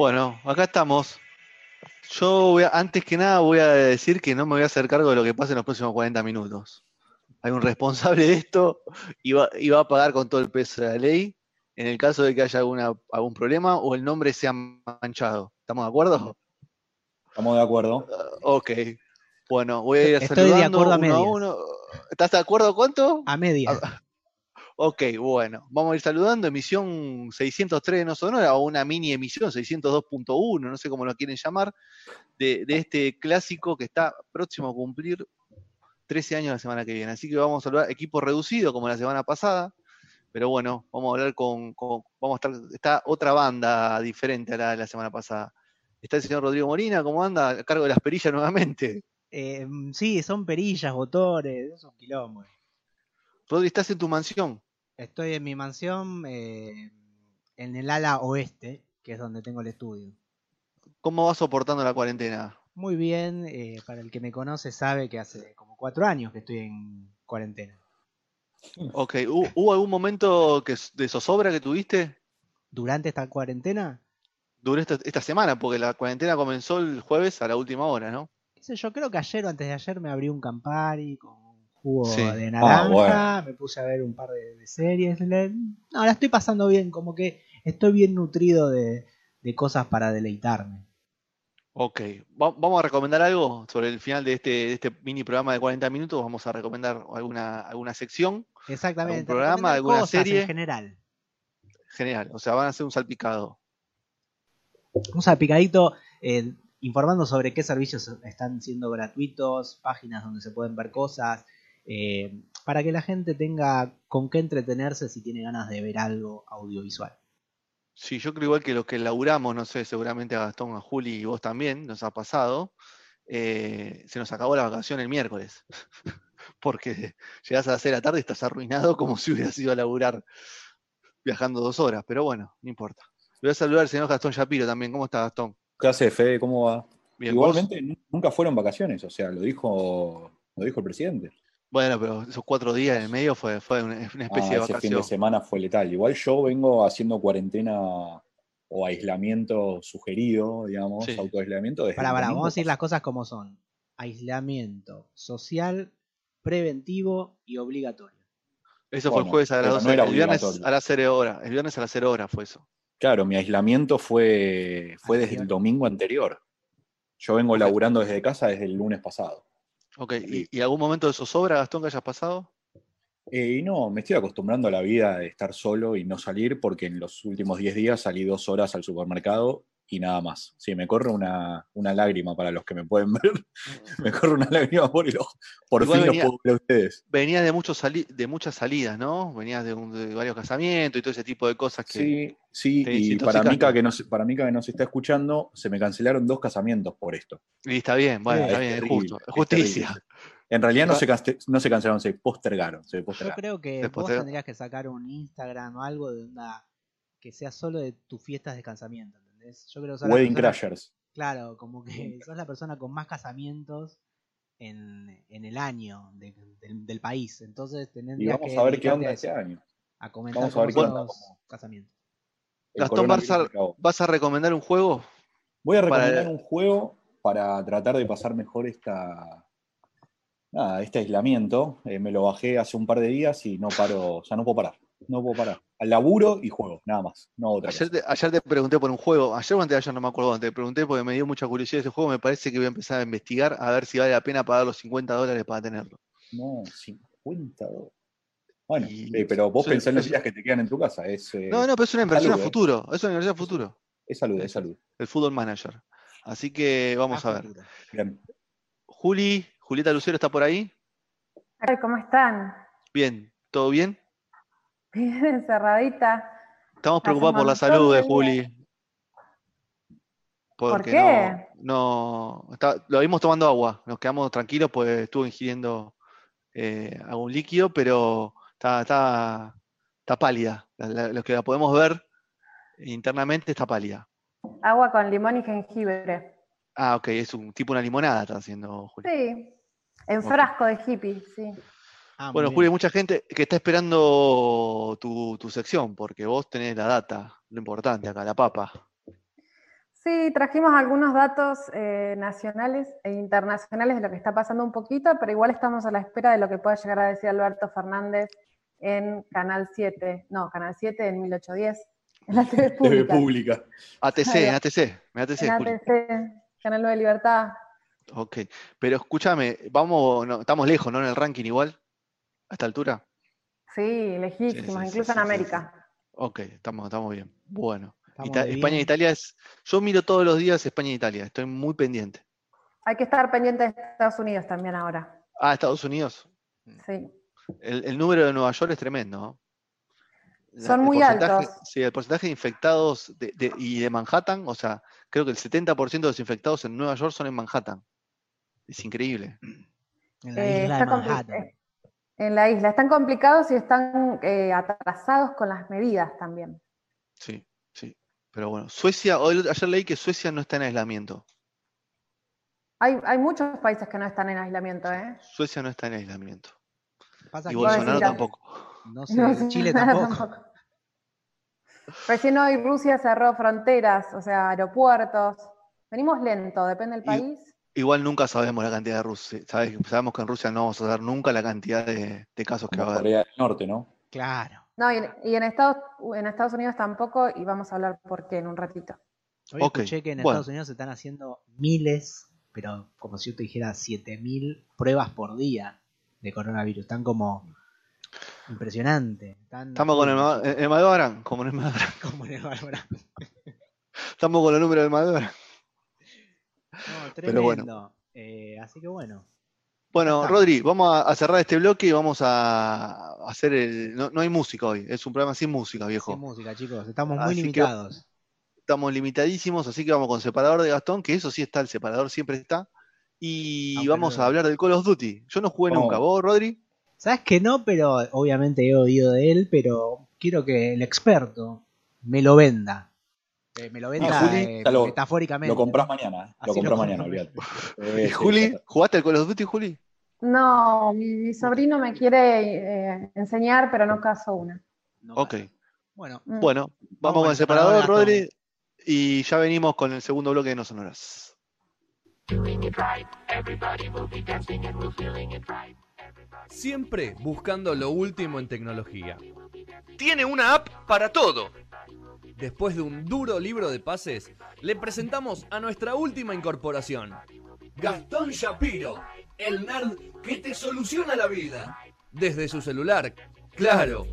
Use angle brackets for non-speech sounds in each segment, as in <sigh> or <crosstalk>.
Bueno, acá estamos. Yo voy a- antes que nada voy a decir que no me voy a hacer cargo de lo que pase en los próximos 40 minutos. Hay un responsable de esto y va, y va a pagar con todo el peso de la ley en el caso de que haya alguna, algún problema o el nombre sea manchado. ¿Estamos de acuerdo? Estamos de acuerdo. Ok. Bueno, voy a ir Estoy de acuerdo a uno a uno. ¿Estás de acuerdo cuánto? A media. Ok, bueno, vamos a ir saludando. Emisión 603 de No Sonora o una mini emisión 602.1, no sé cómo lo quieren llamar, de, de este clásico que está próximo a cumplir 13 años la semana que viene. Así que vamos a saludar equipo reducido como la semana pasada, pero bueno, vamos a hablar con, con- vamos a estar, está otra banda diferente a la de la semana pasada. Está el señor Rodrigo Molina, ¿cómo anda? A cargo de las perillas nuevamente. Eh, sí, son perillas, motores, es un quilombo. Rodri, estás en tu mansión. Estoy en mi mansión eh, en el ala oeste, que es donde tengo el estudio. ¿Cómo vas soportando la cuarentena? Muy bien, eh, para el que me conoce sabe que hace como cuatro años que estoy en cuarentena. Ok, ¿hu- ¿hubo algún momento que, de zozobra que tuviste? Durante esta cuarentena, Duró esta, esta semana, porque la cuarentena comenzó el jueves a la última hora, ¿no? yo, creo que ayer o antes de ayer me abrí un Campari con jugo Sí. de Ah, naranja, bueno. me puse a ver un par de, de series. No, la estoy pasando bien, como que estoy bien nutrido de, de cosas para deleitarme. Ok, Va- vamos a recomendar algo sobre el final de este, de este mini programa de 40 minutos. Vamos a recomendar alguna, alguna sección Exactamente. programa, recomendar alguna cosas serie? En general. general, o sea, van a hacer un salpicado. Un salpicadito eh, informando sobre qué servicios están siendo gratuitos, páginas donde se pueden ver cosas, eh, para que la gente tenga con qué entretenerse si tiene ganas de ver algo audiovisual. Sí, yo creo igual que los que laburamos, no sé, seguramente a Gastón, a Juli y vos también, nos ha pasado, eh, se nos acabó la vacación el miércoles. <laughs> Porque llegás a las 6 de la tarde y estás arruinado como si hubieras ido a laburar viajando dos horas, pero bueno, no importa. Le voy a saludar al señor Gastón Shapiro también. ¿Cómo está Gastón? ¿Qué hace, Fede? ¿Cómo va? Igualmente, nu- nunca fueron vacaciones, o sea, lo dijo, lo dijo el presidente. Bueno, pero esos cuatro días en el medio fue, fue una, especie Ah, de ese fin vacación. de semana fue letal. Igual yo vengo haciendo cuarentena o aislamiento sugerido, digamos, Sí. autoaislamiento desde Para, el para, domingo vamos a decir las cosas como son. Aislamiento social, preventivo y obligatorio. Eso fue el jueves a las pero 12, no era el viernes a las 0 horas. El viernes a las 0 horas fue eso. Claro, mi aislamiento fue, fue desde el domingo anterior. Yo vengo laburando desde casa desde el lunes pasado. Ok, ¿y, y algún momento de zozobra, Gastón, que hayas pasado? Eh, y no, me estoy acostumbrando a la vida de estar solo y no salir porque en los últimos 10 días salí dos horas al supermercado y nada más. Sí, me corre una, una lágrima para los que me pueden ver. <laughs> me corre una lágrima por el ojo. Por Igual fin venía- los puedo ver a ustedes. Venías de, muchos sali- de muchas salidas, ¿no? Venías de, un- de varios casamientos y todo ese tipo de cosas que... Sí, sí, y para Mica, que no, se- para Mica que no se está escuchando, se me cancelaron dos casamientos por esto. Y está bien, bueno, Sí, está es bien, terrible, justo, es justicia. terrible. En realidad no se, no se cancelaron, se postergaron. Se Yo postergaron. creo que vos te- tendrías que sacar un Instagram o algo de onda que sea solo de tus fiestas de casamiento, ¿entendés? Yo creo que sos la Wedding persona- Crashers. Claro, como que sos la persona con más casamientos en, en el año de- del, del país. Entonces Y tendrías vamos que a ver qué onda a este año. a comentar Vamos a ver qué onda, casamientos. El Gastón me cagó. ¿Vas a recomendar un juego? Voy a Para- recomendar un juego para tratar de pasar mejor esta, nada, este aislamiento. Eh, me lo bajé hace un par de días y no paro, o sea, no puedo parar. No puedo parar. Al laburo y juego, nada más. No otra Ayer te, ayer te pregunté por un juego, ayer o antes de ayer no me acuerdo te pregunté porque me dio mucha curiosidad ese juego, me parece que voy a empezar a investigar a ver si vale la pena pagar los 50 dólares para tenerlo. No, 50 dólares. Bueno, Y- eh, pero vos pensás en los es- días que te quedan en tu casa. Es, eh, No, no, pero es una inversión salud, a eh. futuro, es una inversión a futuro, es salud, es salud. el Football Manager. Así que vamos a ver. Bien. Juli, Julieta Lucero está por ahí. Ay, ¿cómo están? Bien, ¿todo bien? <laughs> Bien encerradita. Estamos preocupados por la salud de Juli. Porque qué? no, no está- lo vimos tomando agua, nos quedamos tranquilos pues estuvo ingiriendo eh, algún líquido, pero está, está, está pálida. Los que la podemos ver internamente está pálida. Agua con limón y jengibre. Ah, ok, es un tipo una limonada está haciendo Juli. Sí. En frasco de hippie, sí. Ah, Bueno, bien. Juli, hay mucha gente que está esperando tu, tu sección, porque vos tenés la data, lo importante acá, la papa. Sí, trajimos algunos datos eh, nacionales e internacionales de lo que está pasando un poquito, pero igual estamos a la espera de lo que pueda llegar a decir Alberto Fernández en Canal 7, no, Canal 7 en 1810, en la TV TV pública. pública. ATC, en. ATC, en ATC, En. ATC, Canal 9 Libertad. Ok, pero escúchame, vamos, no, estamos lejos, ¿no? En el ranking igual, a esta altura. Sí, lejísimos, Sí, sí, sí, incluso sí, en sí, América. Ok, estamos, estamos bien. Bueno, Estamos Ita- bien. España e Italia es. Yo miro todos los días España e Italia, estoy muy pendiente. Hay que estar pendiente de Estados Unidos también ahora. Ah, Estados Unidos. Sí. El, el número de Nueva York es tremendo. ¿no? La- Son muy altos. Sí, el porcentaje de infectados de- de- y de Manhattan, o sea, creo que el 70% de los infectados en Nueva York son en Manhattan. Es increíble. En la Eh, isla de Manhattan. En la isla. Están complicados y están eh, atrasados con las medidas también. Sí, sí. Pero bueno, Suecia, hoy- ayer leí que Suecia no está en aislamiento. Hay, hay muchos países que no están en aislamiento, ¿eh? Suecia no está en aislamiento. Pasa Y Bolsonaro decir, tampoco. no <laughs> sé, No sé, Chile nada tampoco. Recién hoy Rusia cerró fronteras, o sea, aeropuertos. Venimos lento, depende del Y- país. Igual nunca sabemos la cantidad de Rusia. ¿sabes? Sabemos que en Rusia no vamos a dar nunca la cantidad de, de casos que va a haber. Corea del Norte, ¿no? Claro. No, y en, y en Estados, en Estados Unidos tampoco, y vamos a hablar por qué en un ratito. Hoy Ok, escuché que en bueno. Estados Unidos se están haciendo miles, pero como si yo te dijera 7000 pruebas por día de coronavirus. Están como impresionante. Están Estamos con el, el Maldoran, como en el full, <laughs> como en el Bárbara. Estamos con los números del Maldoran. No, Pero bueno. tremendo. Eh, así que bueno. Bueno. Rodri, vamos a, a cerrar este bloque y vamos a hacer el. No, no hay música hoy, es un programa sin música, viejo. Sin música, chicos. Estamos muy Así limitados. Estamos limitadísimos, así que vamos con separador de Gastón, que eso sí está, el separador siempre está. Y Aunque vamos a hablar del Call of Duty. Yo no jugué No. nunca. ¿Vos, Rodri? Sabes que no, pero obviamente he oído de él, pero quiero que el experto me lo venda. Eh, me lo venda Juli, eh, lo- metafóricamente. Lo compras mañana. Lo Así compras lo mañana, olvídate. ¿Y <laughs> Eh, Juli? sí, ¿Jugaste al Call of Duty, Juli? No, mi, mi sobrino me quiere eh, enseñar, pero no caso una. No Ok. Bueno, Mm. Bueno, vamos, con con el el separador, separador, Rodri. Y ya venimos con el segundo bloque de No Sonoras. Siempre buscando lo último en tecnología. Tiene una app para todo. Después de un duro libro de pases, le presentamos a nuestra última incorporación. Gastón Shapiro, el nerd que te soluciona la vida. Desde su celular, claro.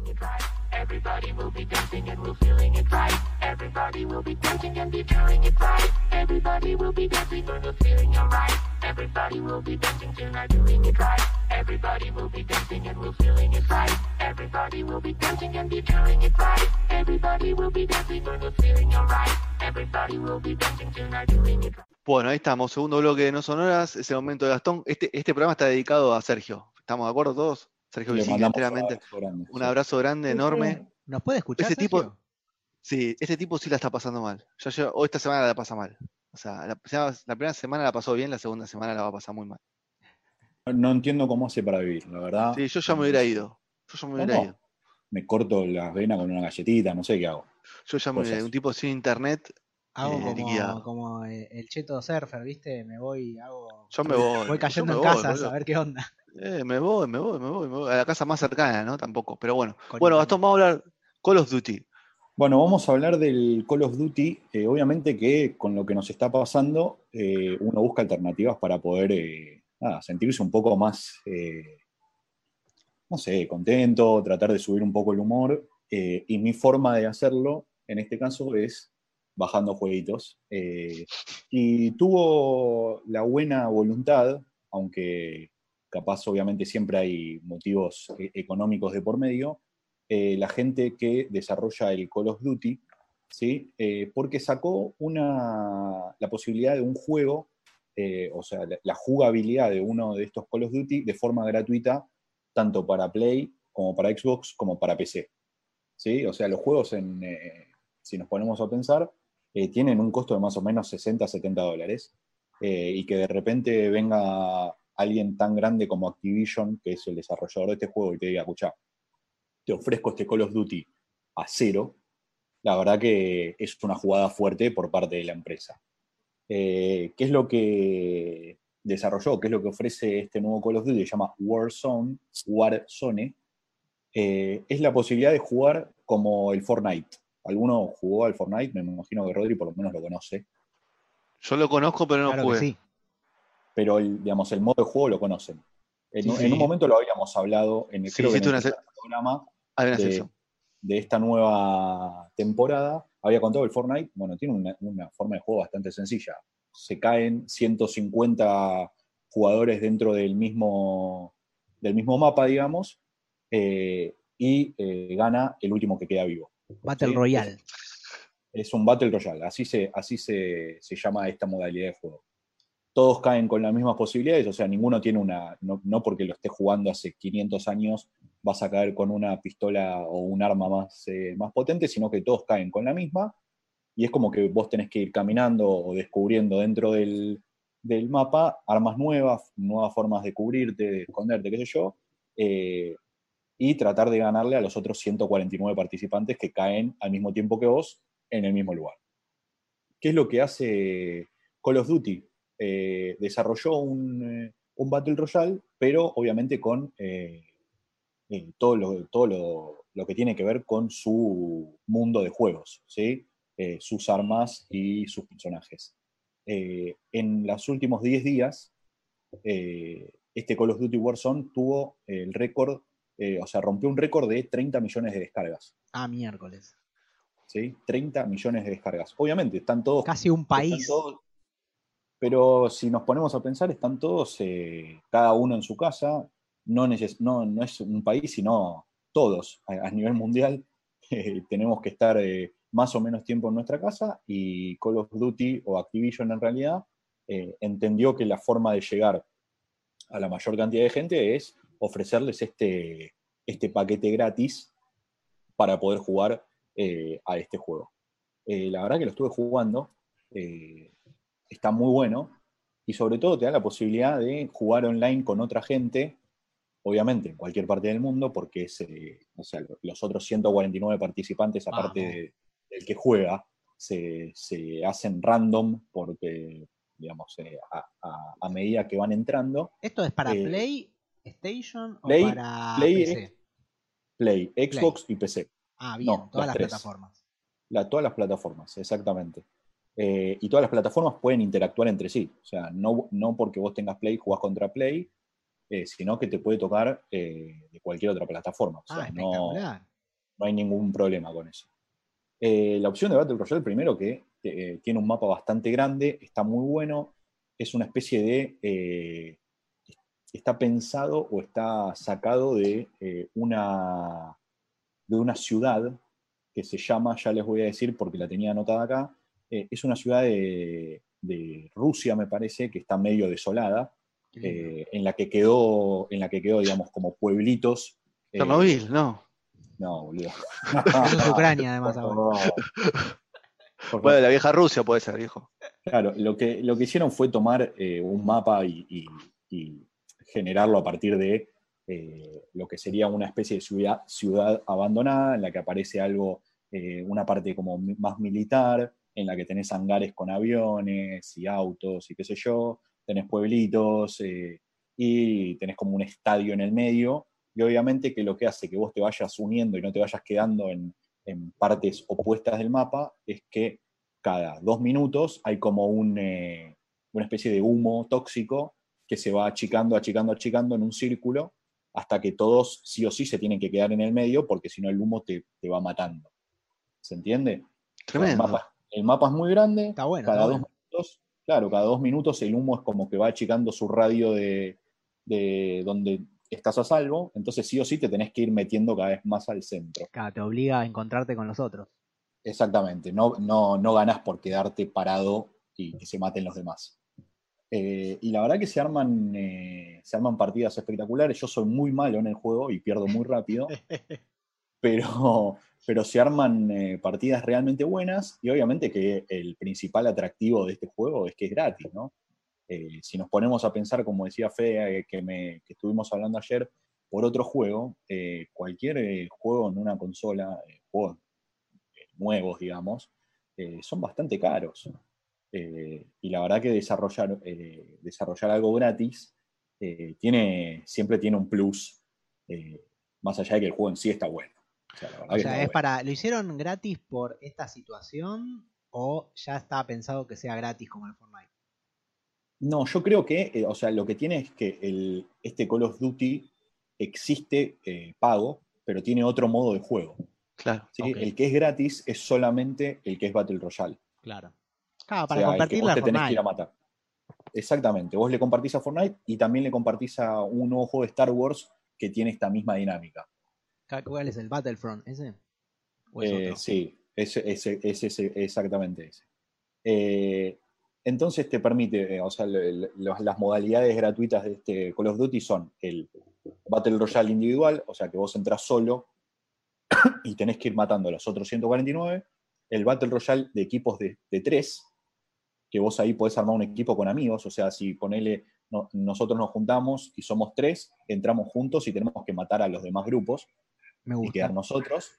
Bueno, ahí estamos, segundo bloque de No Sonoras, es el momento de Gastón. Este, este programa está dedicado a Sergio. ¿Estamos de acuerdo todos? Sergio Le enteramente. abrazo grande, Un sí. abrazo grande, enorme. ¿nos puede escuchar? Ese tipo-? Sí, este tipo sí la está pasando mal. Hoy esta semana la pasa mal. O sea, la, primera semana la pasó bien, la segunda semana la va a pasar muy mal. No entiendo cómo hace para vivir, la verdad. Sí, yo ya me hubiera ido. Yo ya me hubiera ¿Cómo? ido. Me corto las venas con una galletita, no sé qué hago. Yo ya me hubiera ido. Un tipo sin internet, Hago eh, como, como eh, el cheto surfer, ¿viste? Me voy, hago. Yo me voy. Voy cayendo en voy, casas boludo. a ver qué onda. Eh, me voy, me voy, me voy, me voy. A la casa más cercana, ¿no? Tampoco. Pero bueno. Con Bueno. Gastón, vamos a hablar Call of Duty. Bueno, vamos a hablar del Call of Duty. Eh, obviamente que con lo que nos está pasando, eh, uno busca alternativas para poder eh, nada, sentirse un poco más, eh, no sé, contento, tratar de subir un poco el humor. eh, y mi forma de hacerlo, en este caso, es bajando jueguitos. Eh, y tuvo la buena voluntad, aunque capaz obviamente siempre hay motivos eh, económicos de por medio, eh, la gente que desarrolla el Call of Duty, ¿sí? Eh, porque sacó una, la posibilidad de un juego, eh, o sea, la, jugabilidad de uno de estos Call of Duty de forma gratuita, tanto para Play como para Xbox como para PC. ¿sí? O sea, los juegos, en, si nos ponemos a pensar, tienen un costo de más o menos 60, 70 dólares, y que de repente venga alguien tan grande como Activision, que es el desarrollador de este juego, y te diga, escucha, te ofrezco este Call of Duty a cero, la verdad que es una jugada fuerte por parte de la empresa. Eh, ¿Qué es lo que desarrolló? ¿Qué es lo que ofrece este nuevo Call of Duty? Se llama Warzone, Warzone. Eh, es la posibilidad de jugar como el Fortnite. ¿Alguno jugó al Fortnite? Me imagino que Rodri por lo menos lo conoce. Yo lo conozco, pero no Claro que jugué. sí. Pero el, digamos, el modo de juego lo conocen. En, Sí, un- sí. en un momento lo habíamos hablado en el, Sí, creo que en el programa una de, esta nueva temporada. Había contado el Fortnite, bueno, tiene una, una forma de juego bastante sencilla. Se caen 150 jugadores dentro del mismo, del mismo mapa, digamos, eh, y eh, gana el último que queda vivo. Battle Sí, Royale. Es un Battle Royale, así se, así se, se llama esta modalidad de juego. Todos caen con las mismas posibilidades, o sea, ninguno tiene una, no, porque lo esté jugando hace 500 años vas a caer con una pistola o un arma más, eh, más potente, sino que todos caen con la misma, y es como que vos tenés que ir caminando o descubriendo dentro del, del mapa armas nuevas, nuevas formas de cubrirte, de esconderte, qué sé yo, eh, y tratar de ganarle a los otros 149 participantes que caen al mismo tiempo que vos en el mismo lugar. ¿Qué es lo que hace Call of Duty? Eh, desarrolló un, eh, un Battle Royale, pero obviamente con eh, todo, lo, todo lo, lo que tiene que ver con su mundo de juegos, ¿sí? Eh, sus armas y sus personajes. En los últimos 10 días, este Call of Duty Warzone tuvo el récord, o sea, rompió un récord de 30 millones de descargas. Ah, miércoles. ¿sí? 30 millones de descargas. Obviamente, están todos. Casi un están país. todos- pero si nos ponemos a pensar, están todos, eh, cada uno en su casa. No, no, no es un país, sino todos a, nivel mundial. <laughs> eh, tenemos que estar eh, más o menos tiempo en nuestra casa y Call of Duty o Activision en realidad entendió que la forma de llegar a la mayor cantidad de gente es ofrecerles este, este paquete gratis para poder jugar a este juego. La verdad que lo estuve jugando, está muy bueno y sobre todo te da la posibilidad de jugar online con otra gente, obviamente en cualquier parte del mundo, porque es, eh, o sea, lo- los otros 149 participantes, aparte de- del que juega, se, se hacen random porque, digamos, eh, a, a- a medida que van entrando, ¿Esto es para Eh, Play, Station Play- o para Play PC? Play, Xbox y PC. Ah, bien, no, todas las las plataformas. La- todas las plataformas, exactamente. Eh, y todas las plataformas pueden interactuar entre sí. O sea, no, no porque vos tengas Play jugás contra Play, eh, sino que te puede tocar eh, de cualquier otra plataforma. O sea, ah, no, no hay ningún problema con eso. La opción de Battle Royale, primero que tiene un mapa bastante grande, está muy bueno, es una especie de... está pensado o está sacado de, una, de una ciudad que se llama, ya les voy a decir porque la tenía anotada acá, eh, es una ciudad de, de Rusia, me parece, que está medio desolada, eh, en la que quedó, en la que quedó, digamos, como pueblitos. eh, Chernobyl, no. no, boludo. <laughs> Es Ucrania, además, Por ahora. favor. Por Bueno, la vieja Rusia puede ser, viejo. Claro, lo que, lo que hicieron fue tomar eh, un mapa y, y- y generarlo a partir de eh, lo que sería una especie de ciudad, ciudad abandonada, en la que aparece algo, eh, una parte como más militar, en la que tenés hangares con aviones y autos y qué sé yo, tenés pueblitos eh, y tenés como un estadio en el medio, y obviamente que lo que hace que vos te vayas uniendo y no te vayas quedando en, en partes opuestas del mapa es que cada dos minutos hay como un, eh, una especie de humo tóxico que se va achicando, achicando, achicando en un círculo hasta que todos sí o sí se tienen que quedar en el medio porque si no el humo te, te va matando. ¿Se entiende? Tremendo. El mapa es muy grande, Está bueno. cada está dos minutos, claro, cada dos minutos el humo es como que va achicando su radio de, de donde estás a salvo, entonces sí o sí te tenés que ir metiendo cada vez más al centro. Claro, te obliga a encontrarte con los otros. Exactamente, no, no, no ganás por quedarte parado y que se maten los demás. Eh, y la verdad que se arman, eh, se arman partidas espectaculares. Yo soy muy malo en el juego y pierdo muy rápido, <laughs> pero, <laughs> pero se arman eh, partidas realmente buenas y obviamente que el principal atractivo de este juego es que es gratis, ¿no? Eh, si nos ponemos a pensar, como decía Fede, eh, que, me, estuvimos hablando ayer, por otro juego, cualquier juego en una consola, eh, juego nuevos, digamos, son bastante caros. Y la verdad que desarrollar, desarrollar algo gratis tiene, siempre tiene un plus, más allá de que el juego en sí está bueno. O sea, es para, ¿lo hicieron gratis por esta situación o ya está pensado que sea gratis como el Fortnite? No, yo creo que, o sea, lo que tiene es que el, este Call of Duty existe pago, pero tiene otro modo de juego. Claro. El que es gratis es solamente el que es Battle Royale. Claro. Claro, para compartir la tenés que ir a matar. Exactamente. Vos le compartís a Fortnite y también le compartís a un nuevo juego de Star Wars que tiene esta misma dinámica. ¿Cuál es el Battlefront? ¿Ese? Eh, sí, es, exactamente ese. Eh, entonces te permite, eh, o sea, las modalidades gratuitas de este Call of Duty son el Battle Royale individual, o sea que vos entras solo y tenés que ir matando a los otros 149. El Battle Royale de equipos de, de 3, que vos ahí podés armar un equipo con amigos, o sea, si ponele, nosotros nos juntamos y somos tres, entramos juntos y tenemos que matar a los demás grupos y quedar nosotros.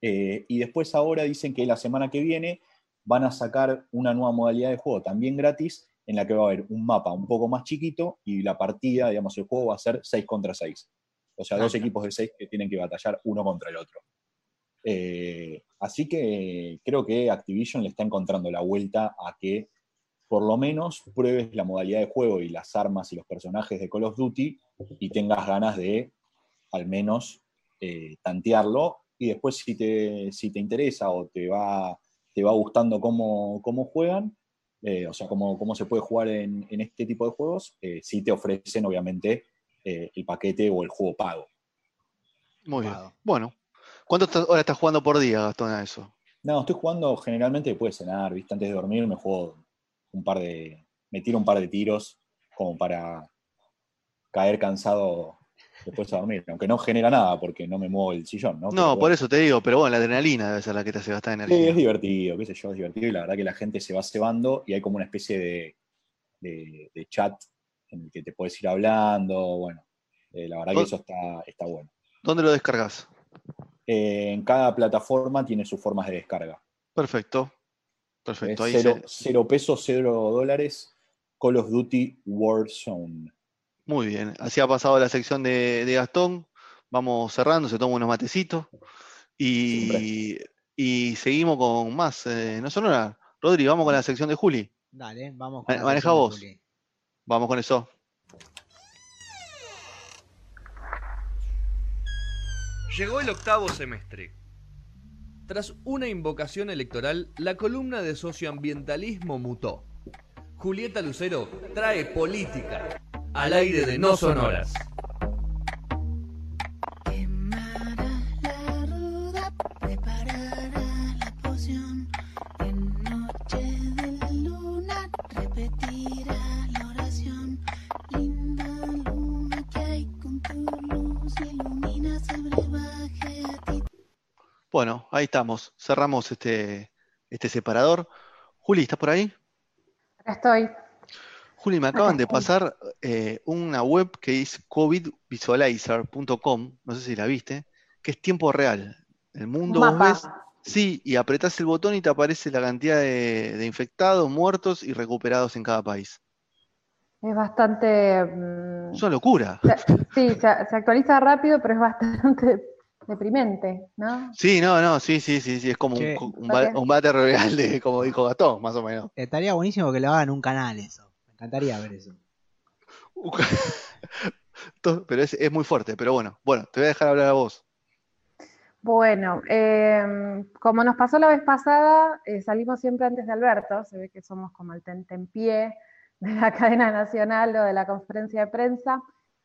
Eh, y después ahora dicen que la semana que viene van a sacar una nueva modalidad de juego también gratis en la que va a haber un mapa un poco más chiquito y la partida, digamos, el juego va a ser 6 contra 6. O sea, dos equipos de 6 que tienen que batallar uno contra el otro. Eh, así que creo que Activision le está encontrando la vuelta a que por lo menos pruebes la modalidad de juego y las armas y los personajes de Call of Duty y tengas ganas de al menos eh, tantearlo y después si te, si te interesa o te va, te va gustando cómo, cómo juegan, eh, o sea, cómo, cómo, se puede jugar en, este tipo de juegos, eh, sí te ofrecen obviamente el paquete o el juego pago. Muy bien. Bueno, ¿cuántas horas estás jugando por día, Gastón, a eso? No, estoy jugando generalmente después de cenar, ¿viste? Antes de dormir me juego un par de. me tiro un par de tiros como para caer cansado después de dormir, aunque no genera nada porque no me muevo el sillón, ¿no? No, por eso te digo, pero bueno, la adrenalina debe ser la que te hace gastar energía. Sí, es divertido, qué sé yo, es divertido y la verdad que la gente se va cebando y hay como una especie de, de, chat en el que te puedes ir hablando, bueno, eh, la verdad que eso está, está bueno. ¿Dónde lo descargas? Eh, en cada plataforma tiene sus formas de descarga. Perfecto. Perfecto. cero, pesos, cero dólares. Call of Duty Warzone. Muy bien. Así ha pasado la sección de, Gastón. Vamos cerrando, se toma unos matecitos. Y, seguimos con más. Eh, no sonora. Rodri, vamos con la sección de Juli. Dale, vamos con Maneja vos. Vamos con eso. Llegó el octavo semestre. Tras una invocación electoral, la columna de socioambientalismo mutó. Julieta Lucero trae política al aire de No Sonoras. Bueno, ahí estamos. Cerramos este, este separador. Juli, ¿estás por ahí? Estoy. Juli, me acaban de pasar eh, una web que es covidvisualizer.com, no sé si la viste, que es tiempo real. El mundo vos ves, sí, y apretás el botón y te aparece la cantidad de, infectados, muertos y recuperados en cada país. Es bastante... Mm, es una locura. Sí, se, se, actualiza rápido, pero es bastante <laughs> deprimente, ¿no? Sí, no, no, sí, sí, sí, sí, es como un, un, bate real de, como dijo Gatón, más o menos. Estaría buenísimo que lo hagan en un canal eso. Me encantaría ver eso. <laughs> pero es, muy fuerte, pero bueno, bueno, te voy a dejar hablar a vos. Bueno, em, como nos pasó la vez pasada, eh, salimos siempre antes de Alberto, se ve que somos como el tentempié de la <laughs> cadena nacional o de la conferencia de prensa.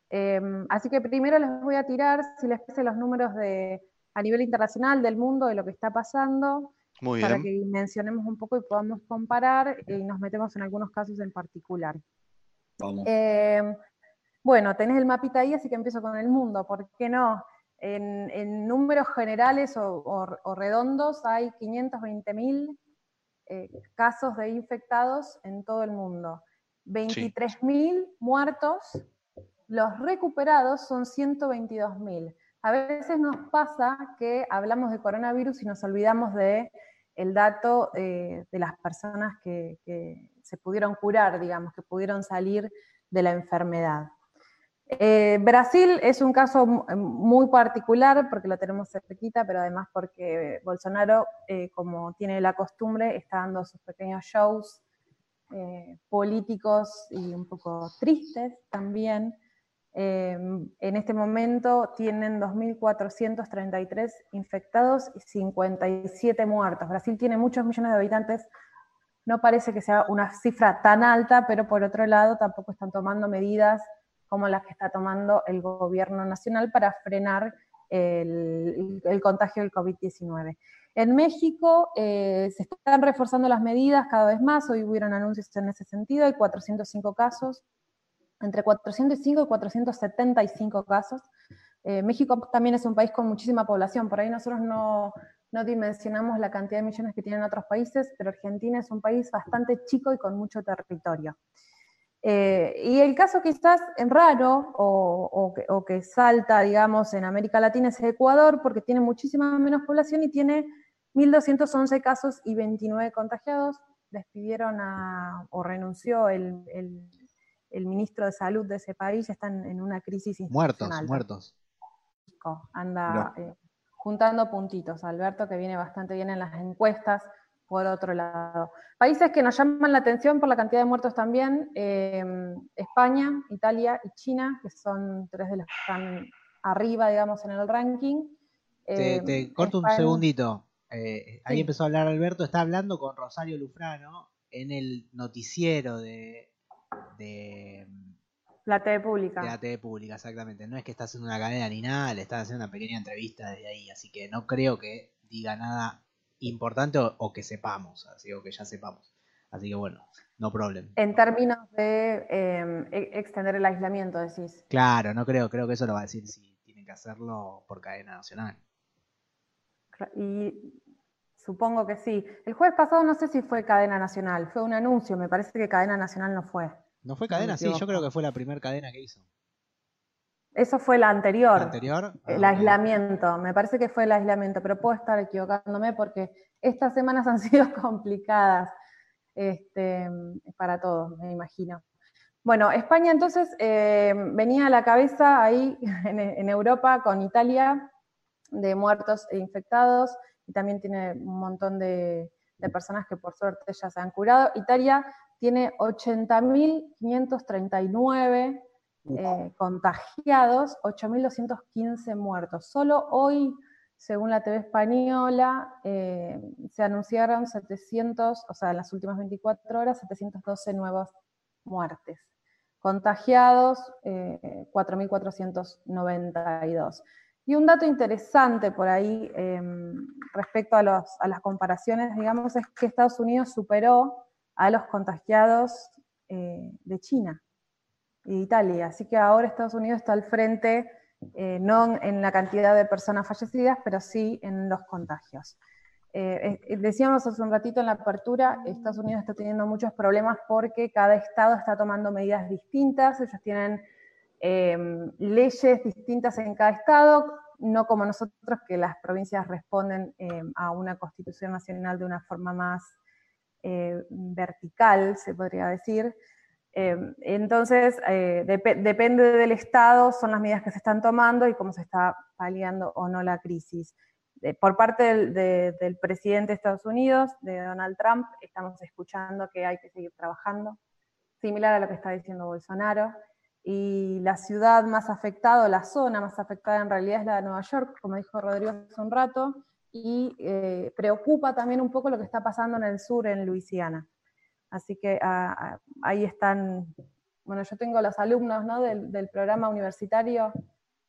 Em, así que primero les voy a tirar, si les pese los números de, a nivel internacional del mundo, de lo que está pasando, para que mencionemos un poco y podamos comparar y nos metemos en algunos casos en particular. Em, bueno, tenés el mapita ahí, así que empiezo con el mundo, ¿por qué no? En, números generales o, redondos hay 520.000 eh, casos de infectados en todo el mundo, 23.000 muertos los recuperados son 122.000. A veces nos pasa que hablamos de coronavirus y nos olvidamos de el dato eh, de las personas que, se pudieron curar, digamos, que pudieron salir de la enfermedad. Eh, Brasil es un caso muy particular porque lo tenemos cerquita, pero además porque Bolsonaro, eh, como tiene la costumbre, está dando sus pequeños shows políticos y un poco tristes también. Em, en este momento tienen 2.433 infectados y 57 muertos. Brasil tiene muchos millones de habitantes, no parece que sea una cifra tan alta, pero por otro lado tampoco están tomando medidas como las que está tomando el gobierno nacional para frenar el, contagio del COVID-19. En México eh, se están reforzando las medidas cada vez más, hoy hubieron anuncios en ese sentido, hay 405 casos, entre 405 y 475 casos. Eh, México también es un país con muchísima población, por ahí nosotros no, dimensionamos la cantidad de millones que tienen otros países, pero Argentina es un país bastante chico y con mucho territorio. Eh, y el caso quizás raro o, o, que, salta, digamos, en América Latina es Ecuador, porque tiene muchísima menos población y tiene 1.211 casos y 29 contagiados. Despidieron o renunció el ministro de salud de ese país está en, una crisis institucional. Muertos, muertos. Anda eh, juntando puntitos. Alberto, que viene bastante bien en las encuestas, por otro lado. Países que nos llaman la atención por la cantidad de muertos también, em, España, Italia y China, que son tres de los que están arriba, digamos, en el ranking. Te, em, corto un segundito. Eh, ahí empezó a hablar Alberto, está hablando con Rosario Lufrano en el noticiero de de la TV pública. De la TV pública, exactamente. No es que está haciendo una cadena ni nada, le están haciendo una pequeña entrevista desde ahí, así que no creo que diga nada importante o, que sepamos, así o que ya sepamos. Así que bueno, no problem. En términos de em, e, extender el aislamiento, decís. Claro, no creo, creo que eso lo va a decir si tienen que hacerlo por cadena nacional. Y supongo que sí. El jueves pasado no sé si fue cadena nacional, fue un anuncio, me parece que cadena nacional no fue. ¿No fue cadena? sí, yo creo que fue la primera cadena que hizo. Eso fue la anterior. ¿La anterior? el ah, aislamiento, me parece que fue el aislamiento, pero puedo estar equivocándome porque estas semanas <laughs> han sido complicadas este, para todos, me imagino. Bueno, España entonces eh, venía a la cabeza ahí <laughs> en, Europa con Italia de muertos e infectados y también tiene un montón de, de personas que por suerte ya se han curado. Italia tiene 80.539 eh, contagiados, 8.215 muertos. Solo hoy, según la TV española, eh, se anunciaron 700, o sea, en las últimas 24 horas, 712 nuevas muertes. Contagiados, 4.492. Y un dato interesante por ahí em, respecto a, a las comparaciones, digamos, es que Estados Unidos superó a los contagiados eh, de China y de Italia. Así que ahora Estados Unidos está al frente, eh, no en la cantidad de personas fallecidas, pero sí en los contagios. Eh, decíamos hace un ratito en la apertura, Estados Unidos está teniendo muchos problemas porque cada estado está tomando medidas distintas, ellos tienen em, leyes distintas en cada estado, no como nosotros que las provincias responden em, a una constitución nacional de una forma más eh, vertical, se podría decir. Eh, entonces, eh, depende del Estado, son las medidas que se están tomando y cómo se está paliando o no la crisis. por parte del, presidente de Estados Unidos, de Donald Trump, estamos escuchando que hay que seguir trabajando, similar a lo que está diciendo Bolsonaro. Y la ciudad más afectada, la zona más afectada en realidad es la de Nueva York, como dijo Rodrigo hace un rato, y eh, preocupa también un poco lo que está pasando en el sur, en Luisiana. Así que ah, ah, ahí están, bueno, yo tengo los alumnos ¿no? del, programa universitario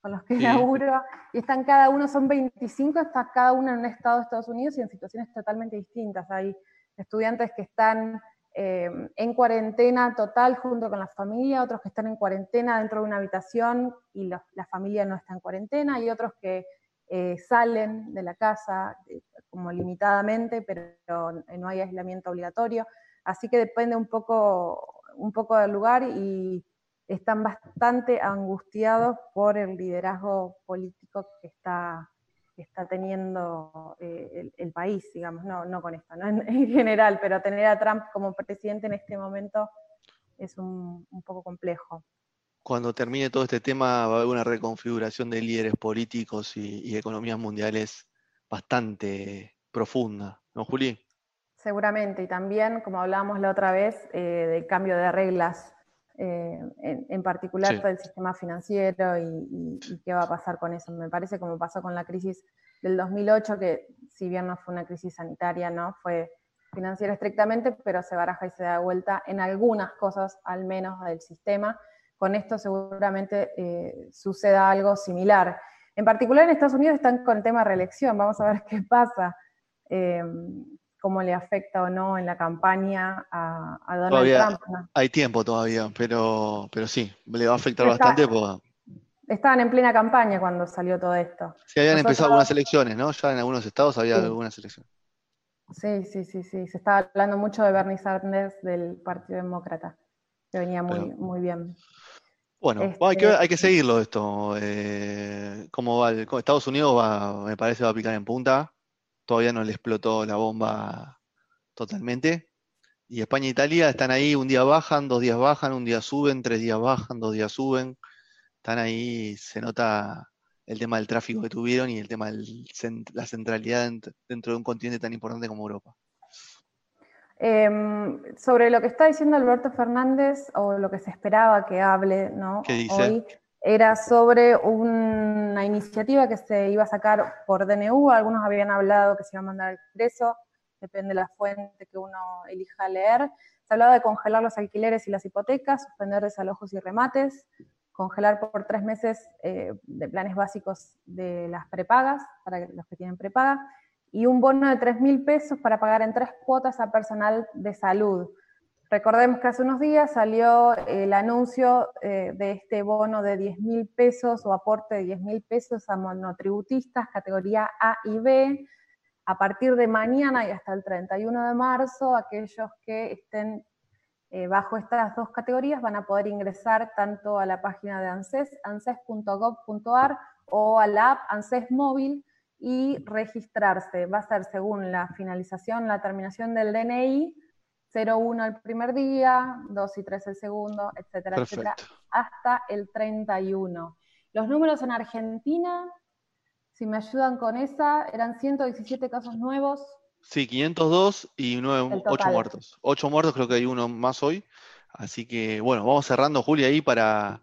con los que laburo, y están cada uno, son 25, está cada uno en un estado de Estados Unidos y en situaciones totalmente distintas. Hay estudiantes que están eh, en cuarentena total junto con la familia, otros que están en cuarentena dentro de una habitación y la familia no está en cuarentena, y otros que eh, salen de la casa eh, como limitadamente, pero no hay aislamiento obligatorio. Así que depende un poco, un poco del lugar y están bastante angustiados por el liderazgo político que está, está teniendo eh, el, país, digamos, no, no con esto, ¿no? <laughs> En, general, pero tener a Trump como presidente en este momento es un, poco complejo. Cuando termine todo este tema va a haber una reconfiguración de líderes políticos y, economías mundiales bastante profunda, ¿no, Juli? Seguramente, y también, como hablábamos la otra vez, eh, del cambio de reglas eh, en, particular todo el sistema financiero y, qué va a pasar con eso. Me parece como pasó con la crisis del 2008, que si bien no fue una crisis sanitaria, no fue financiera estrictamente, pero se baraja y se da vuelta en algunas cosas, al menos del sistema. Con esto seguramente eh, suceda algo similar. En particular en Estados Unidos están con el tema reelección, vamos a ver <laughs> qué pasa. Eh, cómo le afecta o no en la campaña a, Donald Trump. Hay tiempo todavía, pero, pero sí, le va a afectar bastante. Estaban en plena campaña cuando salió todo esto. Sí, habían empezado algunas elecciones, ¿no? Ya en algunos estados había algunas elecciones. Sí, sí, sí, sí. Se estaba hablando mucho de Bernie Sanders del Partido Demócrata, que venía muy, muy bien. Bueno, hay, que, este, hay que seguirlo esto. Eh, ¿Cómo va? Estados Unidos va, me parece va a picar en punta todavía no le explotó la bomba totalmente. Y España e Italia están ahí, un día bajan, dos días bajan, un día suben, tres días bajan, dos días suben. Están ahí, se nota el tema del tráfico que tuvieron y el tema de la centralidad dentro de un continente tan importante como Europa. Em, sobre lo que está diciendo Alberto Fernández, o lo que se esperaba que hable ¿no? ¿Qué dice? Era sobre una iniciativa que se iba a sacar por DNU, algunos habían hablado que se iba a mandar al Congreso, depende de la fuente que uno elija leer. Se hablaba de congelar los alquileres y las hipotecas, suspender desalojos y remates, congelar por tres meses eh, de planes básicos de las prepagas, para los que tienen prepaga, y un bono de tres mil pesos para pagar en tres cuotas a personal de salud. Recordemos que hace unos días salió el anuncio eh, de este bono de 10 mil pesos o aporte de 10 mil pesos a monotributistas categoría A y B. A partir de mañana y hasta el 31 de marzo, aquellos que estén eh, bajo estas dos categorías van a poder ingresar tanto a la página de ANSES, anses.gov.ar o a la app ANSES Móvil y registrarse. Va a ser según la finalización, la terminación del DNI, 0,1 el primer día, 2 y 3 el segundo, etcétera, etcétera, hasta el 31. Los números en Argentina, si me ayudan con esa, eran 117 casos nuevos. Sí, 502 y 8 muertos. 8 muertos, creo que hay uno más hoy. Así que, bueno, vamos cerrando, Julia, ahí para,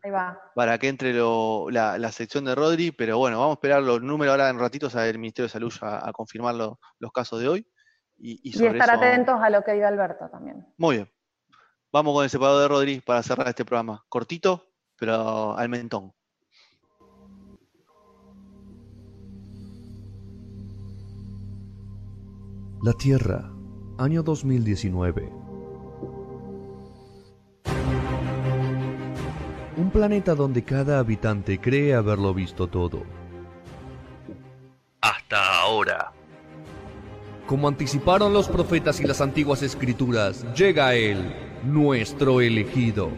para que entre la, sección de Rodri. Pero bueno, vamos a esperar los números ahora en ratitos a ver el Ministerio de Salud a, confirmar los casos de hoy. Y, estar atentos a lo que diga Alberto también. Muy bien. Vamos con el separador de Rodri para cerrar este programa. Cortito, pero al mentón. La Tierra, año 2019. Un planeta donde cada habitante cree haberlo visto todo. Hasta ahora. Como anticiparon los profetas y las antiguas escrituras, llega Él, nuestro elegido.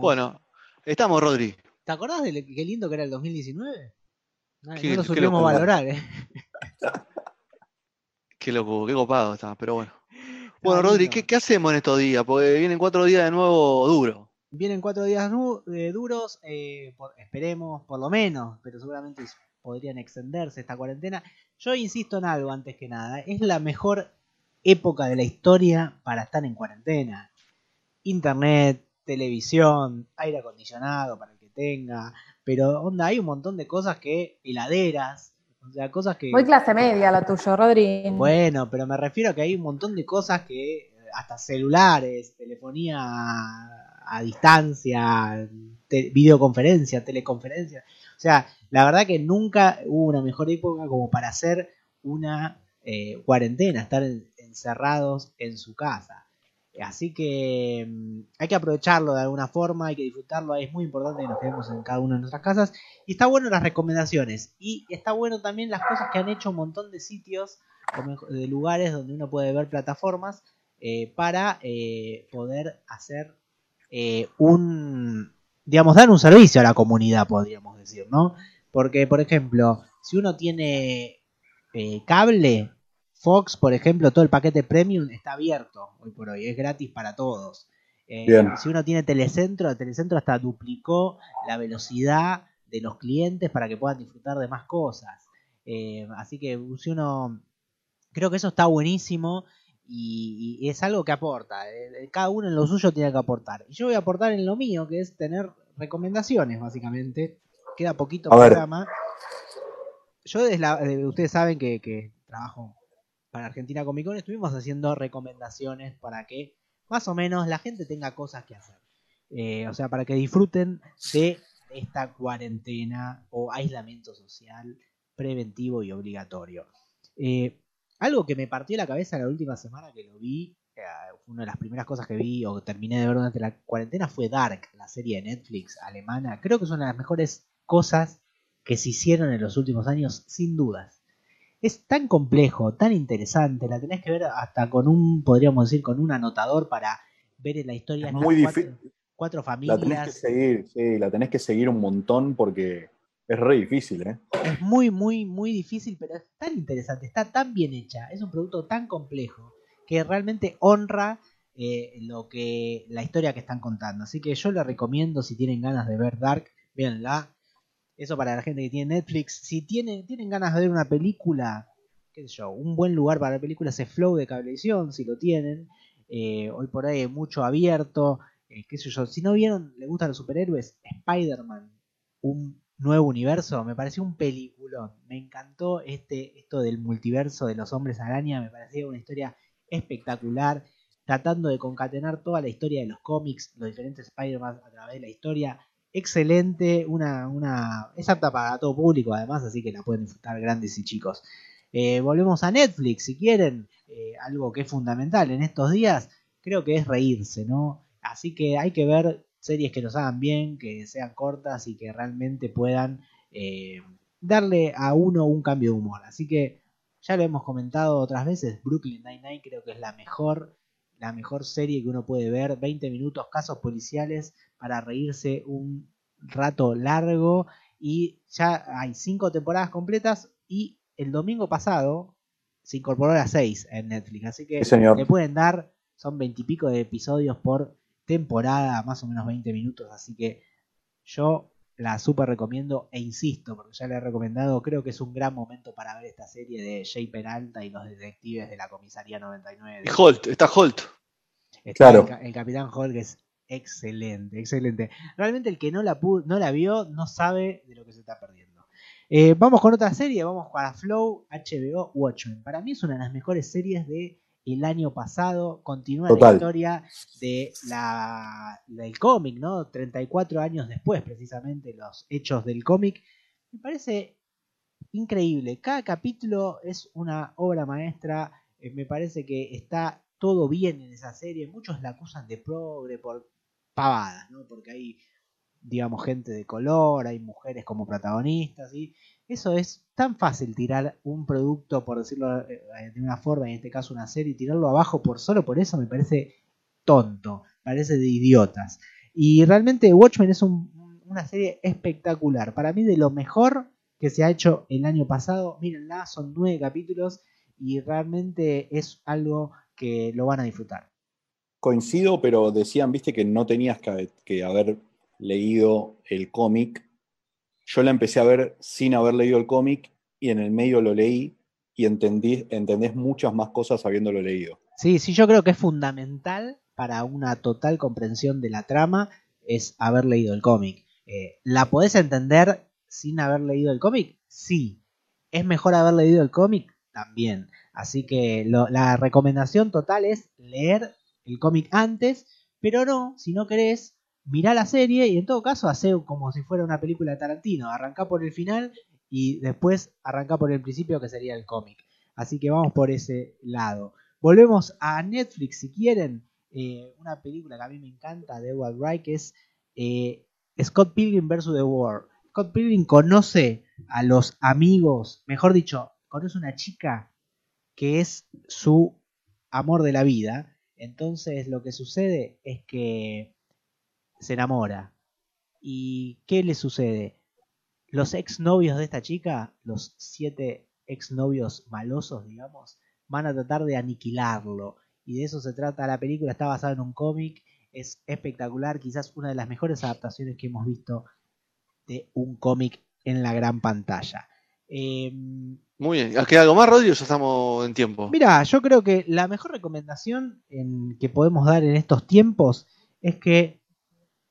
Bueno, estamos, Rodri. ¿Te acordás de qué lindo que era el 2019? No, lo supimos valorar, ¿eh? <laughs> Qué loco, qué copado está, pero bueno. Bueno, Rodri, ¿qué, hacemos en estos días? Porque vienen cuatro días de nuevo duro. Vienen cuatro días eh, duros, eh, esperemos por lo menos, pero seguramente podrían extenderse esta cuarentena. Yo insisto en algo antes que nada, es la mejor época de la historia para estar en cuarentena. Internet, televisión, aire acondicionado para el que tenga, pero onda, hay un montón de cosas que, heladeras, O sea, cosas que... Muy clase media lo tuyo, Rodri. Bueno, pero me refiero a que hay un montón de cosas que, eh, hasta celulares, telefonía a, a distancia, te- videoconferencia, teleconferencia. O sea, la verdad que nunca hubo una mejor época como para hacer una eh, cuarentena, estar en- encerrados en su casa. Así que mm, hay que aprovecharlo de alguna forma, hay que disfrutarlo. Es muy importante que nos quedemos en cada una de nuestras casas. Y está bueno las recomendaciones. Y está bueno también las cosas que han hecho un montón de sitios de lugares donde uno puede ver plataformas eh, para eh, poder hacer eh, un, digamos, dar un servicio a la comunidad, podríamos decir, ¿no? Porque, por ejemplo, si uno tiene cable, Fox, por ejemplo, todo el paquete premium está abierto hoy por hoy, es gratis para todos. Eh, si uno tiene Telecentro, Telecentro hasta duplicó la velocidad de los clientes para que puedan disfrutar de más cosas. Eh, así que si uno, creo que eso está buenísimo y, y es algo que aporta. eh, Cada uno en lo suyo tiene que aportar. Y yo voy a aportar en lo mío, que es tener recomendaciones, básicamente. Queda poquito A ver. programa. Yo, desde la- ustedes saben que, que trabajo para Argentina Comic Con, estuvimos haciendo recomendaciones para que más o menos la gente tenga cosas que hacer. Eh, o sea, para que disfruten de esta cuarentena o aislamiento social preventivo y obligatorio. Eh, algo que me partió la cabeza la última semana que lo vi, eh, una de las primeras cosas que vi o terminé de ver durante la cuarentena fue Dark, la serie de Netflix alemana. Creo que es una de las mejores cosas que se hicieron en los últimos años, sin dudas. Es tan complejo, tan interesante, la tenés que ver hasta con un, podríamos decir, con un anotador para ver en la historia Es muy cuatro, difícil. cuatro La tenés que familias. seguir, sí, la tenés que seguir un montón porque es re difícil, ¿eh? es muy, muy, muy difícil, pero es tan interesante, está tan bien hecha, es un producto tan complejo que realmente honra eh, lo que la historia que están contando. Así que yo le recomiendo si tienen ganas de ver Dark, véanla. Eso para la gente que tiene Netflix. Si tienen, tienen ganas de ver una película, qué sé yo, un buen lugar para ver películas es Flow de Cablevisión, si lo tienen. Eh, hoy por ahí hay mucho abierto. eh, qué sé yo, si no vieron, le gustan los superhéroes, Spider-Man, un nuevo universo, me pareció un peliculón. Me encantó este, esto del multiverso de los hombres araña, me parecía una historia espectacular, tratando de concatenar toda la historia de los cómics, los diferentes Spider-Man a través de la historia. Excelente, una, una, es apta para todo público además, así que la pueden disfrutar grandes y chicos. Eh, volvemos a Netflix, si quieren, eh, algo que es fundamental en estos días, creo que es reírse, ¿no? Así que hay que ver series que nos hagan bien, que sean cortas y que realmente puedan eh, darle a uno un cambio de humor. Así que ya lo hemos comentado otras veces, Brooklyn Nine-Nine creo que es la mejor, la mejor serie que uno puede ver, 20 minutos, casos policiales para reírse un rato largo y ya hay cinco temporadas completas y el domingo pasado se incorporó a las 6 en Netflix, así que Sí, le pueden dar, son 20 y pico de episodios por temporada, más o menos 20 minutos, así que yo la super recomiendo e insisto, porque ya le he recomendado, creo que es un gran momento para ver esta serie de Jay Peralta y los detectives de la comisaría 99. Y Holt, está Holt. Está Claro. el, ca- el Capitán Hulk es excelente, excelente. Realmente el que no la, no la vio no sabe de lo que se está perdiendo. Eh, vamos con otra serie, vamos para Flow HBO Watchmen. Para mí es una de las mejores series de el año pasado. Continúa la historia de la, del cómic, ¿no? 34 años después, precisamente, los hechos del cómic. Me parece increíble. Cada capítulo es una obra maestra. Eh, me parece que está todo bien en esa serie. Muchos la acusan de progre por pavadas, ¿no? Porque hay, digamos, gente de color, hay mujeres como protagonistas, y eso es tan fácil tirar un producto, por decirlo eh, de una forma, en este caso una serie, y tirarlo abajo por solo por eso me parece tonto, parece de idiotas. Y realmente Watchmen es un- una serie espectacular. Para mí de lo mejor que se ha hecho el año pasado. Mírenla, son nueve capítulos y realmente es algo que lo van a disfrutar. Coincido, pero decían, viste, que no tenías que haber leído el cómic. Yo la empecé a ver sin haber leído el cómic y en el medio lo leí y entendí, entendés muchas más cosas habiéndolo leído. Sí, sí, yo creo que es fundamental para una total comprensión de la trama es haber leído el cómic. Eh, ¿La podés entender sin haber leído el cómic? Sí. ¿Es mejor haber leído el cómic? También. Así que la recomendación total es leer el cómic antes, pero no, si no querés, mirá la serie y en todo caso hace como si fuera una película de Tarantino. Arrancá por el final y después arrancá por el principio que sería el cómic. Así que vamos por ese lado. Volvemos a Netflix si quieren. Eh, una película que a mí me encanta de Edward Wright que es eh, Scott Pilgrim vs. The War. Scott Pilgrim conoce a los amigos, mejor dicho, conoce una chica que es su amor de la vida. Entonces lo que sucede es que se enamora. ¿Y qué le sucede? Los exnovios de esta chica, los siete exnovios malosos, digamos, van a tratar de aniquilarlo. Y de eso se trata la película, está basada en un cómic, es espectacular, quizás una de las mejores adaptaciones que hemos visto de un cómic en la gran pantalla. Em, Muy bien, ¿queda algo más, Rodrigo? Ya estamos en tiempo. Mira, yo creo que la mejor recomendación en, que podemos dar en estos tiempos es que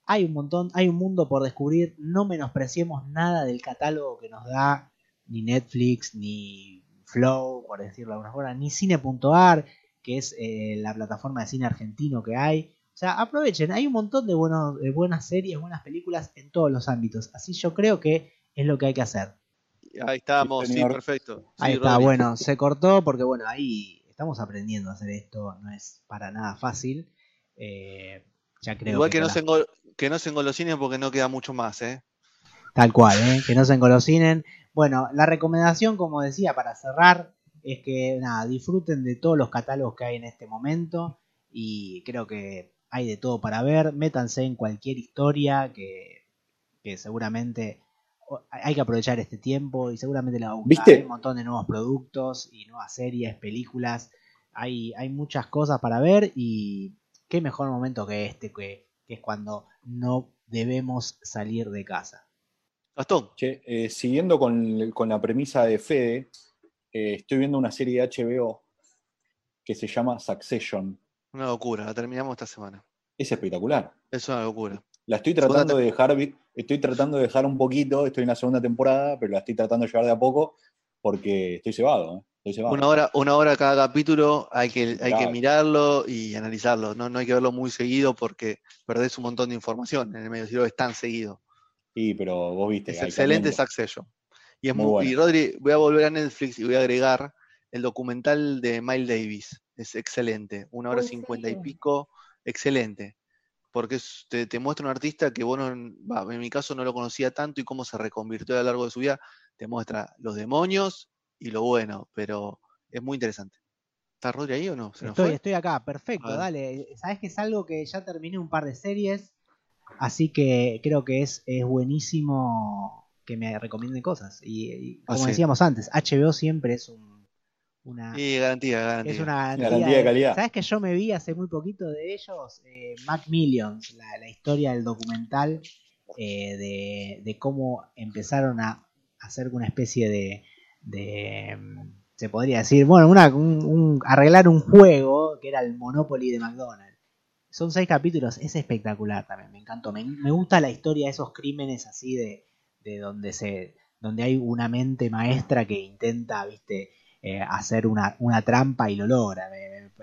hay un montón, hay un mundo por descubrir, no menospreciemos nada del catálogo que nos da ni Netflix, ni Flow, por decirlo de alguna forma, ni cine.ar, que es eh, la plataforma de cine argentino que hay. O sea, aprovechen, hay un montón de, de buenas series, buenas películas en todos los ámbitos. Así yo creo que es lo que hay que hacer. Ahí estamos, sí, perfecto. ahí está, bueno, se cortó porque bueno, ahí estamos aprendiendo a hacer esto, no es para nada fácil. Eh, ya creo Igual que, no se que no se engolosinen porque no queda mucho más, ¿eh? Tal cual, ¿eh? que no se engolosinen. Bueno, la recomendación, como decía, para cerrar, es que nada, disfruten de todos los catálogos que hay en este momento y creo que hay de todo para ver. Métanse en cualquier historia que, seguramente hay que aprovechar este tiempo y seguramente le va a gustar. un montón de nuevos productos y nuevas series, películas. Hay, hay muchas cosas para ver y qué mejor momento que este, que, que es cuando no debemos salir de casa. Gastón. Eh, siguiendo con, la premisa de Fede, eh, estoy viendo una serie de HBO que se llama Succession. Una locura, la terminamos esta semana. Es espectacular. Es una locura. La estoy tratando de dejar, estoy tratando de dejar un poquito, estoy en la segunda temporada, pero la estoy tratando de llevar de a poco porque estoy cebado. ¿eh? Una hora, una hora cada capítulo, hay que, hay que mirarlo y analizarlo. No, no hay que verlo muy seguido porque perdés un montón de información en el medio, si lo ves tan seguido. Sí, pero vos viste. Es excelente Succession. Y, es muy, y Rodri, voy a volver a Netflix y voy a agregar el documental de Miles Davis. Es excelente. Una hora cincuenta y pico. Excelente. Porque te, muestra un artista que, bueno, en mi caso no lo conocía tanto y cómo se reconvirtió a lo largo de su vida. Te muestra los demonios y lo bueno, pero es muy interesante. ¿Está Rodri ahí o no? estoy, estoy acá, perfecto, dale. Sabes que es algo que ya terminé un par de series Así que creo que es, es buenísimo que me recomienden cosas. Y, como decíamos antes, HBO siempre es un, una. garantía, garantía. Es una garantía, de calidad. ¿Sabes que yo me vi hace muy poquito de ellos? Eh, Macmillions, la, la, historia del documental eh, de, cómo empezaron a hacer una especie de. De se podría decir, bueno, una, un, arreglar un juego que era el Monopoly de McDonald's. Son seis capítulos, es espectacular también, me encantó. Me, gusta la historia de esos crímenes así de, de donde se donde hay una mente maestra que intenta, viste, eh, hacer una, una, trampa y lo logra.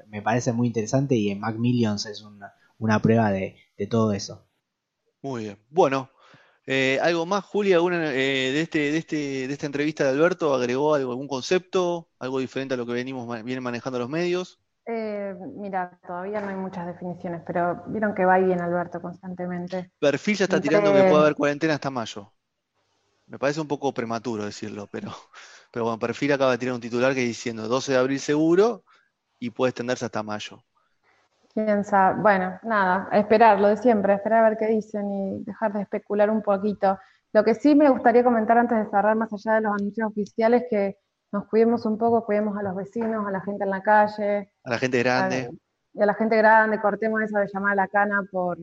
Me, parece muy interesante y en Macmillions es una, una prueba de, de, todo eso. Muy bien. Bueno, eh, ¿algo más, Julia, alguna, eh, de, este, de, este, de esta entrevista de Alberto? ¿Agregó algún concepto? ¿Algo diferente a lo que venimos vienen manejando los medios? Eh, mira, todavía no hay muchas definiciones, pero vieron que va bien Alberto constantemente. Perfil ya está tirando que puede haber cuarentena hasta mayo. Me parece un poco prematuro decirlo, pero, pero bueno, Perfil acaba de tirar un titular que diciendo 12 de abril seguro y puede extenderse hasta mayo. Sabe. Bueno, nada, esperar lo de siempre, esperar a ver qué dicen y dejar de especular un poquito. Lo que sí me gustaría comentar antes de cerrar, más allá de los anuncios oficiales, que nos cuidemos un poco, cuidemos a los vecinos, a la gente en la calle. A la gente grande. y a la gente grande, cortemos eso de llamar a la cana por,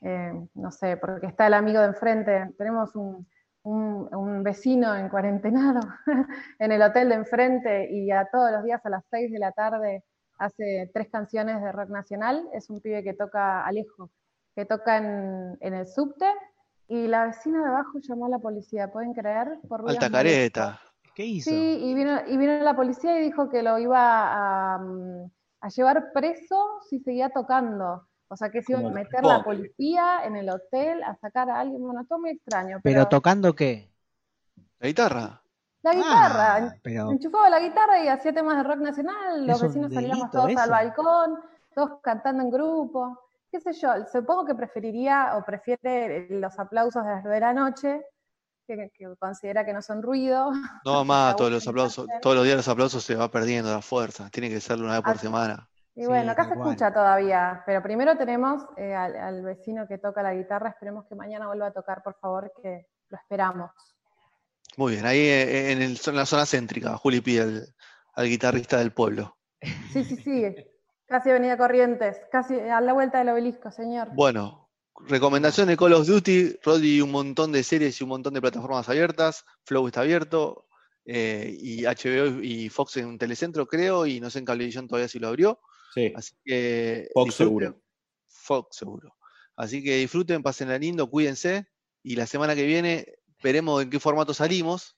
eh, no sé, porque está el amigo de enfrente. Tenemos un, un, vecino en cuarentenado <laughs> en el hotel de enfrente y a todos los días a las 6 de la tarde hace tres canciones de rock nacional. Es un pibe que toca Alejo, que toca en, en el subte y la vecina de abajo llamó a la policía, ¿pueden creer? Por Alta careta. ¿Qué hizo? Sí, y vino, y vino la policía y dijo que lo iba a, mm, a llevar preso si seguía tocando. O sea, que se iba a meter ¿Cómo? la policía en el hotel a sacar a alguien. Bueno, todo muy extraño. ¿Pero Pero, tocando qué? La guitarra. La guitarra, Ah, pero enchufaba la guitarra y hacía temas de rock nacional. Los vecinos salíamos todos al balcón, todos cantando en grupo. Qué sé yo, supongo que preferiría o prefiere los aplausos de las nueve de la noche, que, que considera que no son ruido. No <laughs> más, todos los aplausos, todos los días los aplausos se va perdiendo la fuerza. Tiene que ser una vez por Así- semana. Y Sí, bueno, acá tal se escucha todavía, pero primero tenemos eh, al, al vecino que toca la guitarra, esperemos que mañana vuelva a tocar, por favor, que lo esperamos. Muy bien, ahí eh, en, el- en la zona céntrica, Juli pide al, al guitarrista del pueblo. <laughs> Sí, sí, sí, casi Avenida Corrientes, casi a la vuelta del obelisco, señor. Bueno, recomendación de Call of Duty, Roddy un montón de series y un montón de plataformas abiertas, Flow está abierto, eh, y HBO y Fox en Telecentro creo, y no sé en Cablevisión todavía si lo abrió, Sí, así que Fox disfruten. seguro. Fox seguro. Así que disfruten, pasen lindo, cuídense, y la semana que viene veremos en qué formato salimos,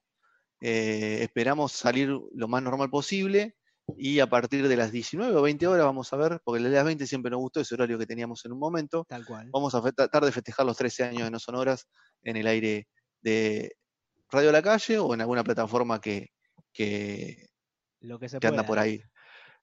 eh, esperamos salir lo más normal posible, y a partir de las 19 o 20 horas vamos a ver, porque las 20 siempre nos gustó ese horario que teníamos en un momento, tal cual. Vamos a tratar de festejar los 13 años de No Sonoras en el aire de Radio La Calle o en alguna plataforma que, que, Lo que se que anda por ahí.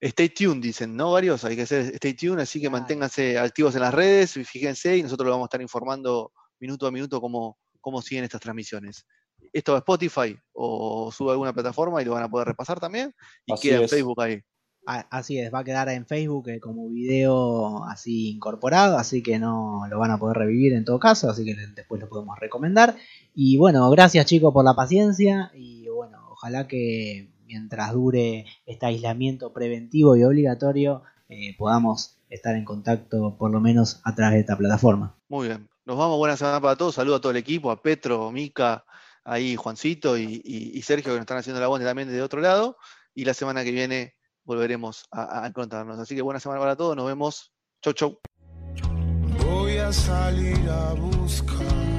Stay tuned, dicen, ¿no? Varios, hay que hacer stay tuned, así que manténganse activos en las redes, y fíjense, y nosotros lo vamos a estar informando minuto a minuto cómo, cómo siguen estas transmisiones. Esto va a Spotify o sube a alguna plataforma y lo van a poder repasar también, y Así queda en. Facebook ahí. Así es, va a quedar en Facebook eh, como video así incorporado, así que no lo van a poder revivir en todo caso, así que después lo podemos recomendar. Y bueno, gracias chicos por la paciencia y bueno, ojalá que mientras dure este aislamiento preventivo y obligatorio eh, podamos estar en contacto por lo menos a través de esta plataforma. Muy bien. Nos vamos, buena semana para todos. Saludo a todo el equipo, a Petro, Mica, ahí Juancito y, Sergio que nos están haciendo la aguante también desde otro lado. Y la semana que viene volveremos a, a encontrarnos. Así que buena semana para todos. Nos vemos. Chau, chau. Voy a salir a buscar